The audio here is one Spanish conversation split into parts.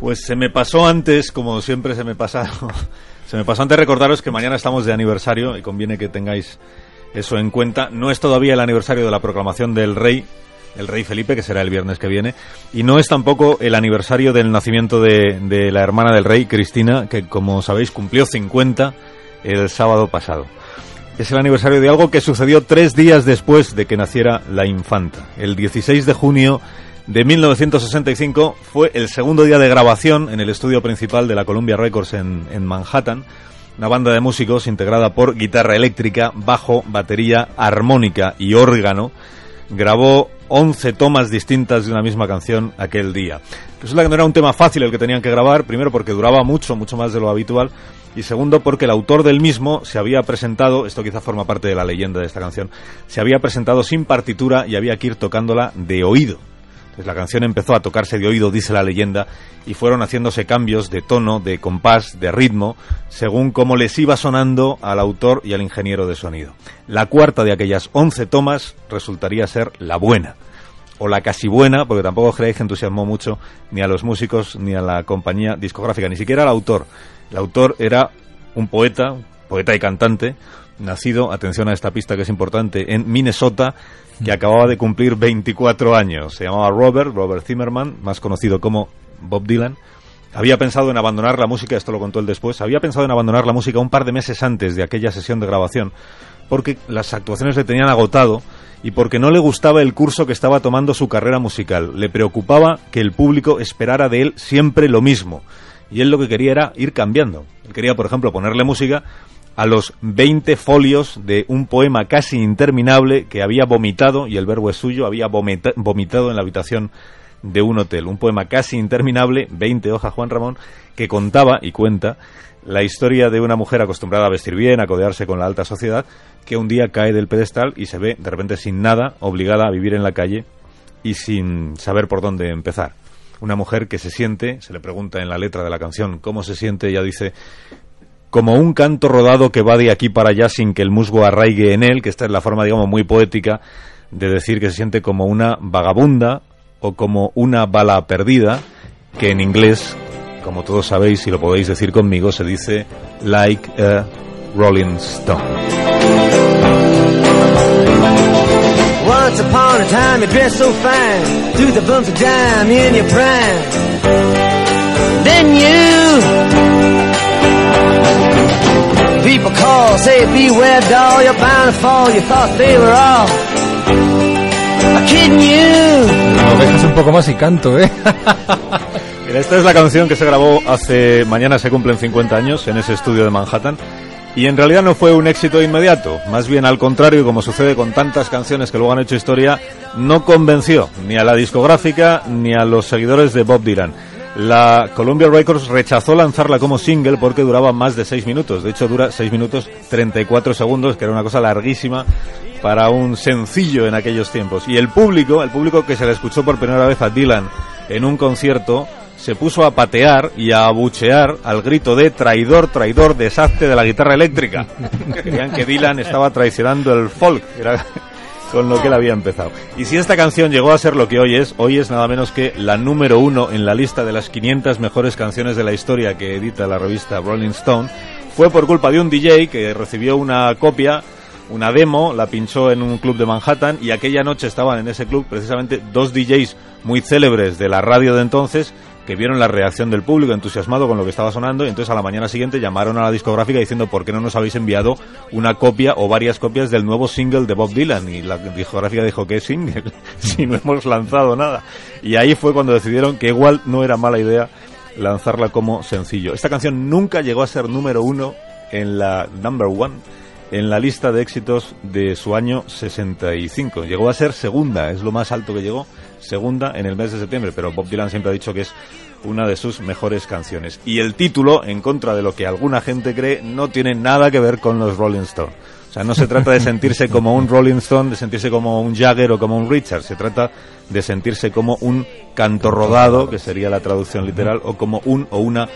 Pues se me pasó antes, como siempre se me pasa, se me pasó antes recordaros que mañana estamos de aniversario y conviene que tengáis eso en cuenta. No es todavía el aniversario de la proclamación del rey, el rey Felipe, que será el viernes que viene, y no es tampoco el aniversario del nacimiento de, de la hermana del rey, Cristina, que como sabéis cumplió 50 el sábado pasado. Es el aniversario de algo que sucedió tres días después de que naciera la infanta. El 16 de junio de 1965 fue el segundo día de grabación en el estudio principal de la Columbia Records en, en Manhattan. Una banda de músicos integrada por guitarra eléctrica, bajo, batería, armónica y órgano grabó 11 tomas distintas de una misma canción aquel día. Resulta que no era un tema fácil el que tenían que grabar, primero porque duraba mucho, mucho más de lo habitual, y segundo porque el autor del mismo se había presentado, esto quizá forma parte de la leyenda de esta canción, se había presentado sin partitura y había que ir tocándola de oído. Entonces la canción empezó a tocarse de oído, dice la leyenda, y fueron haciéndose cambios de tono, de compás, de ritmo, según cómo les iba sonando al autor y al ingeniero de sonido. La cuarta de aquellas once tomas resultaría ser la buena, o la casi buena, porque tampoco creéis que entusiasmó mucho ni a los músicos ni a la compañía discográfica, ni siquiera al autor. El autor era un poeta, poeta y cantante, nacido, atención a esta pista que es importante, en Minnesota, que acababa de cumplir 24 años. Se llamaba Robert, Robert Zimmerman, más conocido como Bob Dylan. Había pensado en abandonar la música, esto lo contó él después, había pensado en abandonar la música un par de meses antes de aquella sesión de grabación, porque las actuaciones le tenían agotado y porque no le gustaba el curso que estaba tomando su carrera musical. Le preocupaba que el público esperara de él siempre lo mismo. Y él lo que quería era ir cambiando. Él quería, por ejemplo, ponerle música a los 20 folios de un poema casi interminable que había vomitado, y el verbo es suyo, había vomita- vomitado en la habitación de un hotel. Un poema casi interminable, 20 hojas Juan Ramón, que contaba y cuenta la historia de una mujer acostumbrada a vestir bien, a codearse con la alta sociedad, que un día cae del pedestal y se ve de repente sin nada, obligada a vivir en la calle y sin saber por dónde empezar. Una mujer que se siente, se le pregunta en la letra de la canción cómo se siente, ella dice, como un canto rodado que va de aquí para allá sin que el musgo arraigue en él, que esta es la forma, digamos, muy poética de decir que se siente como una vagabunda o como una bala perdida, que en inglés, como todos sabéis y lo podéis decir conmigo, se dice like a Rolling Stone. Once upon a time you dressed so fine Through the bumps of in your prime Then you Call, say beware doll You're bound to fall, you thought they were all Kidding you Lo dejas un poco más y canto, ¿eh? Mira, esta es la canción que se grabó hace... Mañana se cumplen 50 años en ese estudio de Manhattan. Y en realidad no fue un éxito inmediato. Más bien al contrario, como sucede con tantas canciones que luego han hecho historia, no convenció ni a la discográfica ni a los seguidores de Bob Dylan. La Columbia Records rechazó lanzarla como single porque duraba más de 6 minutos. De hecho, dura 6 minutos 34 segundos, que era una cosa larguísima para un sencillo en aquellos tiempos. Y el público, el público que se le escuchó por primera vez a Dylan en un concierto, se puso a patear y a abuchear al grito de traidor, traidor, desastre de la guitarra eléctrica. Creían que Dylan estaba traicionando el folk, con lo que él había empezado. Y si esta canción llegó a ser lo que hoy es, hoy es nada menos que la número uno en la lista de las 500 mejores canciones de la historia que edita la revista Rolling Stone, fue por culpa de un DJ que recibió una copia una demo, la pinchó en un club de Manhattan y aquella noche estaban en ese club precisamente dos DJs muy célebres de la radio de entonces que vieron la reacción del público entusiasmado con lo que estaba sonando y entonces a la mañana siguiente llamaron a la discográfica diciendo por qué no nos habéis enviado una copia o varias copias del nuevo single de Bob Dylan y la discográfica dijo ¿qué single? si no hemos lanzado nada y ahí fue cuando decidieron que igual no era mala idea lanzarla como sencillo. Esta canción nunca llegó a ser número uno en la number one en la lista de éxitos de su año 65. Llegó a ser segunda, es lo más alto que llegó, segunda en el mes de septiembre, pero Bob Dylan siempre ha dicho que es una de sus mejores canciones. Y el título, en contra de lo que alguna gente cree, no tiene nada que ver con los Rolling Stones. O sea, no se trata de sentirse como un Rolling Stone, de sentirse como un Jagger o como un Richard, se trata de sentirse como un canto rodado, que sería la traducción literal, o como un o una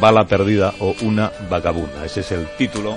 bala perdida o una vagabunda. Ese es el título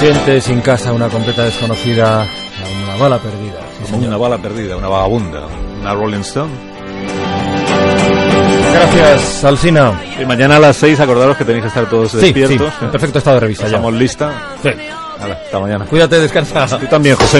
Siente sin casa una completa desconocida, una bala perdida. Sí, una bala perdida, una vagabunda, una Rolling Stone. Gracias, Alsina. Y mañana a las 6 acordaros que tenéis que estar todos Sí, sí, despiertos. en perfecto estado de revista ya. Pasamos lista. Sí. Hasta mañana. Cuídate, descansa. Tú también, José.